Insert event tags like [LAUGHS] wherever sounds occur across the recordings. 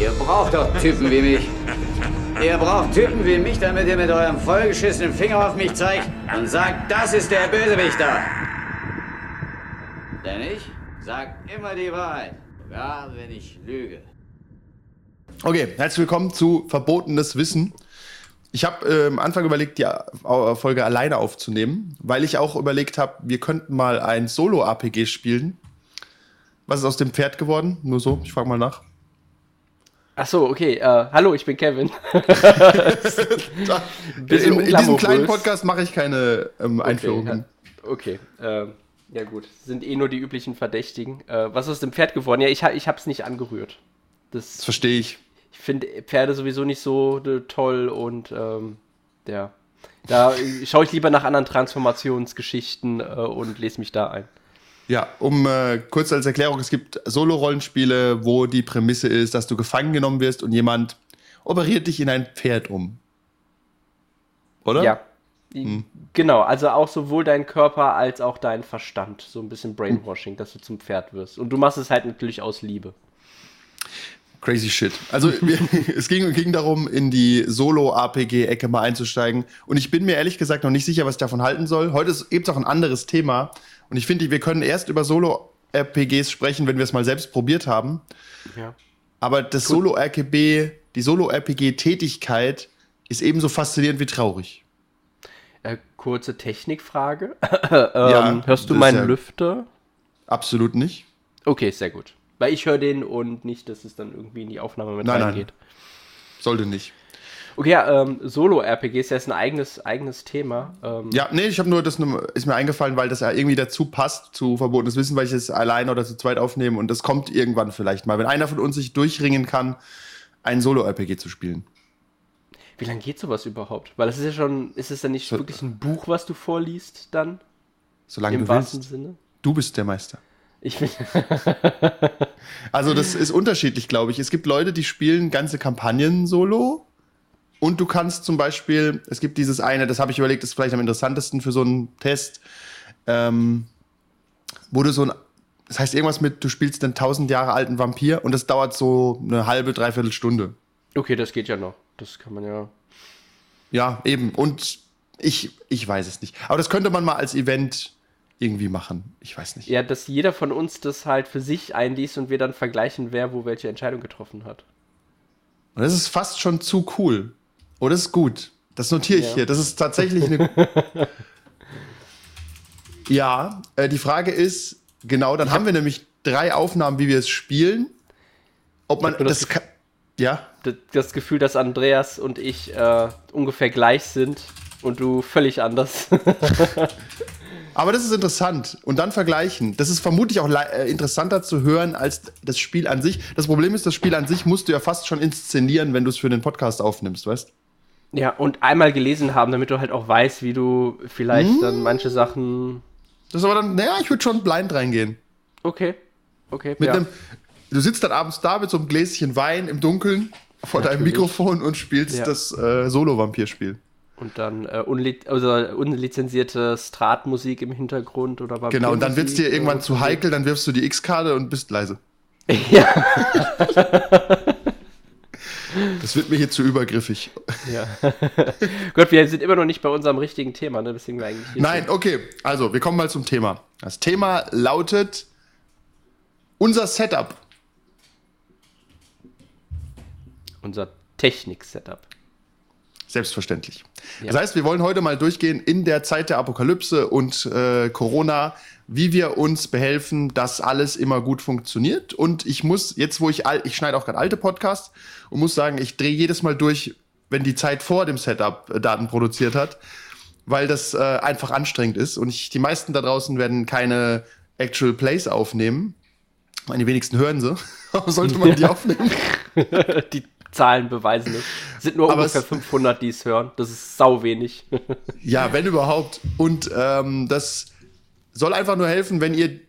Ihr braucht doch Typen wie mich. Ihr braucht Typen wie mich, damit ihr mit eurem vollgeschissenen Finger auf mich zeigt und sagt, das ist der Bösewichter. Denn ich sag immer die Wahrheit, sogar wenn ich lüge. Okay, herzlich willkommen zu Verbotenes Wissen. Ich habe äh, am Anfang überlegt, die Folge alleine aufzunehmen, weil ich auch überlegt habe, wir könnten mal ein Solo-APG spielen. Was ist aus dem Pferd geworden? Nur so, ich frage mal nach. Ach so, okay. Äh, hallo, ich bin Kevin. [LAUGHS] in, in diesem kleinen Podcast mache ich keine ähm, Einführungen. Okay, okay. Ähm, ja gut, sind eh nur die üblichen Verdächtigen. Äh, was ist aus dem Pferd geworden? Ja, ich, ich habe es nicht angerührt. Das, das verstehe ich ich finde Pferde sowieso nicht so äh, toll und ähm, ja, da schaue ich lieber nach anderen Transformationsgeschichten äh, und lese mich da ein. Ja, um äh, kurz als Erklärung, es gibt Solo-Rollenspiele, wo die Prämisse ist, dass du gefangen genommen wirst und jemand operiert dich in ein Pferd um. Oder? Ja. Hm. Genau, also auch sowohl dein Körper als auch dein Verstand. So ein bisschen Brainwashing, dass du zum Pferd wirst. Und du machst es halt natürlich aus Liebe. Crazy shit. Also [LAUGHS] es ging, ging darum, in die Solo-RPG-Ecke mal einzusteigen. Und ich bin mir ehrlich gesagt noch nicht sicher, was ich davon halten soll. Heute gibt es auch ein anderes Thema. Und ich finde, wir können erst über Solo-RPGs sprechen, wenn wir es mal selbst probiert haben. Ja. Aber das Solo-RPG, die Solo-RPG-Tätigkeit ist ebenso faszinierend wie traurig. Äh, kurze Technikfrage. [LAUGHS] ähm, ja, hörst du meinen ja Lüfter? Absolut nicht. Okay, sehr gut. Weil ich höre den und nicht, dass es dann irgendwie in die Aufnahme mit nein, reingeht. Nein. Sollte nicht. Okay, ja, ähm, Solo-RPGs, das ist ein eigenes, eigenes Thema. Ähm, ja, nee, ich habe nur, das ist mir eingefallen, weil das ja irgendwie dazu passt, zu verbotenes Wissen, weil ich es allein oder zu zweit aufnehme und das kommt irgendwann vielleicht mal, wenn einer von uns sich durchringen kann, ein Solo-RPG zu spielen. Wie lange geht sowas überhaupt? Weil das ist ja schon, ist es dann nicht so, wirklich ein Buch, was du vorliest dann? Solange Im du willst. Sinne? Du bist der Meister. Ich bin. [LAUGHS] also, das ist unterschiedlich, glaube ich. Es gibt Leute, die spielen ganze Kampagnen solo. Und du kannst zum Beispiel, es gibt dieses eine, das habe ich überlegt, das ist vielleicht am interessantesten für so einen Test, ähm, wo du so ein, das heißt irgendwas mit, du spielst einen tausend Jahre alten Vampir und das dauert so eine halbe, dreiviertel Stunde. Okay, das geht ja noch. Das kann man ja. Ja, eben. Und ich, ich weiß es nicht. Aber das könnte man mal als Event irgendwie machen. Ich weiß nicht. Ja, dass jeder von uns das halt für sich einliest und wir dann vergleichen, wer wo welche Entscheidung getroffen hat. Und das ist fast schon zu cool. Oh, das ist gut. Das notiere ich ja. hier. Das ist tatsächlich eine. [LAUGHS] ja, äh, die Frage ist, genau, dann ich haben hab wir nämlich drei Aufnahmen, wie wir es spielen. Ob man das, das kann. Ja. Das Gefühl, dass Andreas und ich äh, ungefähr gleich sind und du völlig anders. [LAUGHS] Aber das ist interessant. Und dann vergleichen. Das ist vermutlich auch äh, interessanter zu hören als das Spiel an sich. Das Problem ist, das Spiel an sich musst du ja fast schon inszenieren, wenn du es für den Podcast aufnimmst, weißt Ja, und einmal gelesen haben, damit du halt auch weißt, wie du vielleicht hm. dann manche Sachen. Das ist aber dann, naja, ich würde schon blind reingehen. Okay. Okay. Mit ja. einem, du sitzt dann abends da mit so einem Gläschen Wein im Dunkeln vor Natürlich. deinem Mikrofon und spielst ja. das äh, Solo-Vampir-Spiel. Und dann äh, unli also unlizenzierte Stratmusik im Hintergrund oder was. Genau, und dann wird es dir irgendwann zu heikel, dann wirfst du die X-Karte und bist leise. [LAUGHS] Ja. [LAUGHS] das wird mir hier zu übergriffig. Ja. [LAUGHS] Gott, wir sind immer noch nicht bei unserem richtigen Thema, ne? Deswegen wir eigentlich Nein, sind. okay. Also, wir kommen mal zum Thema. Das Thema lautet unser Setup. Unser Technik-Setup. Selbstverständlich. Ja. Das heißt, wir wollen heute mal durchgehen in der Zeit der Apokalypse und äh, Corona, wie wir uns behelfen, dass alles immer gut funktioniert. Und ich muss, jetzt wo ich, ich schneide auch gerade alte Podcasts und muss sagen, ich drehe jedes Mal durch, wenn die Zeit vor dem Setup äh, Daten produziert hat, weil das äh, einfach anstrengend ist. Und ich, die meisten da draußen werden keine Actual Plays aufnehmen. Die wenigsten hören sie. [LAUGHS] Sollte man die aufnehmen? [LAUGHS] [LAUGHS] die Zahlen beweisen es. Es sind nur Aber ungefähr 500, die es hören. Das ist sau wenig. [LAUGHS] ja, wenn überhaupt. Und ähm, das soll einfach nur helfen, wenn ihr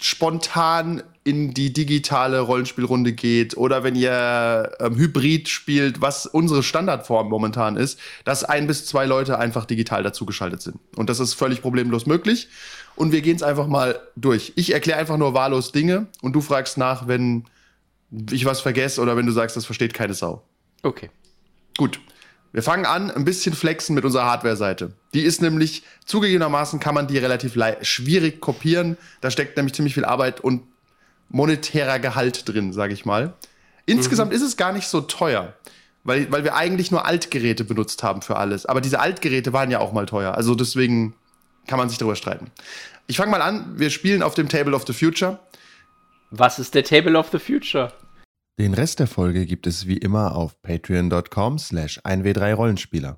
spontan in die digitale Rollenspielrunde geht oder wenn ihr ähm, Hybrid spielt, was unsere Standardform momentan ist, dass ein bis zwei Leute einfach digital dazugeschaltet sind. Und das ist völlig problemlos möglich. Und wir gehen es einfach mal durch. Ich erkläre einfach nur wahllos Dinge und du fragst nach, wenn ich was vergesse oder wenn du sagst, das versteht keine Sau. Okay. Gut. Wir fangen an, ein bisschen flexen mit unserer Hardware-Seite. Die ist nämlich, zugegebenermaßen kann man die relativ schwierig kopieren. Da steckt nämlich ziemlich viel Arbeit und monetärer Gehalt drin, sage ich mal. Insgesamt mhm. ist es gar nicht so teuer, weil, weil wir eigentlich nur Altgeräte benutzt haben für alles. Aber diese Altgeräte waren ja auch mal teuer. Also deswegen kann man sich darüber streiten. Ich fange mal an. Wir spielen auf dem Table of the Future. Was ist der Table of the Future? Den Rest der Folge gibt es wie immer auf patreon.com slash 1w3rollenspieler.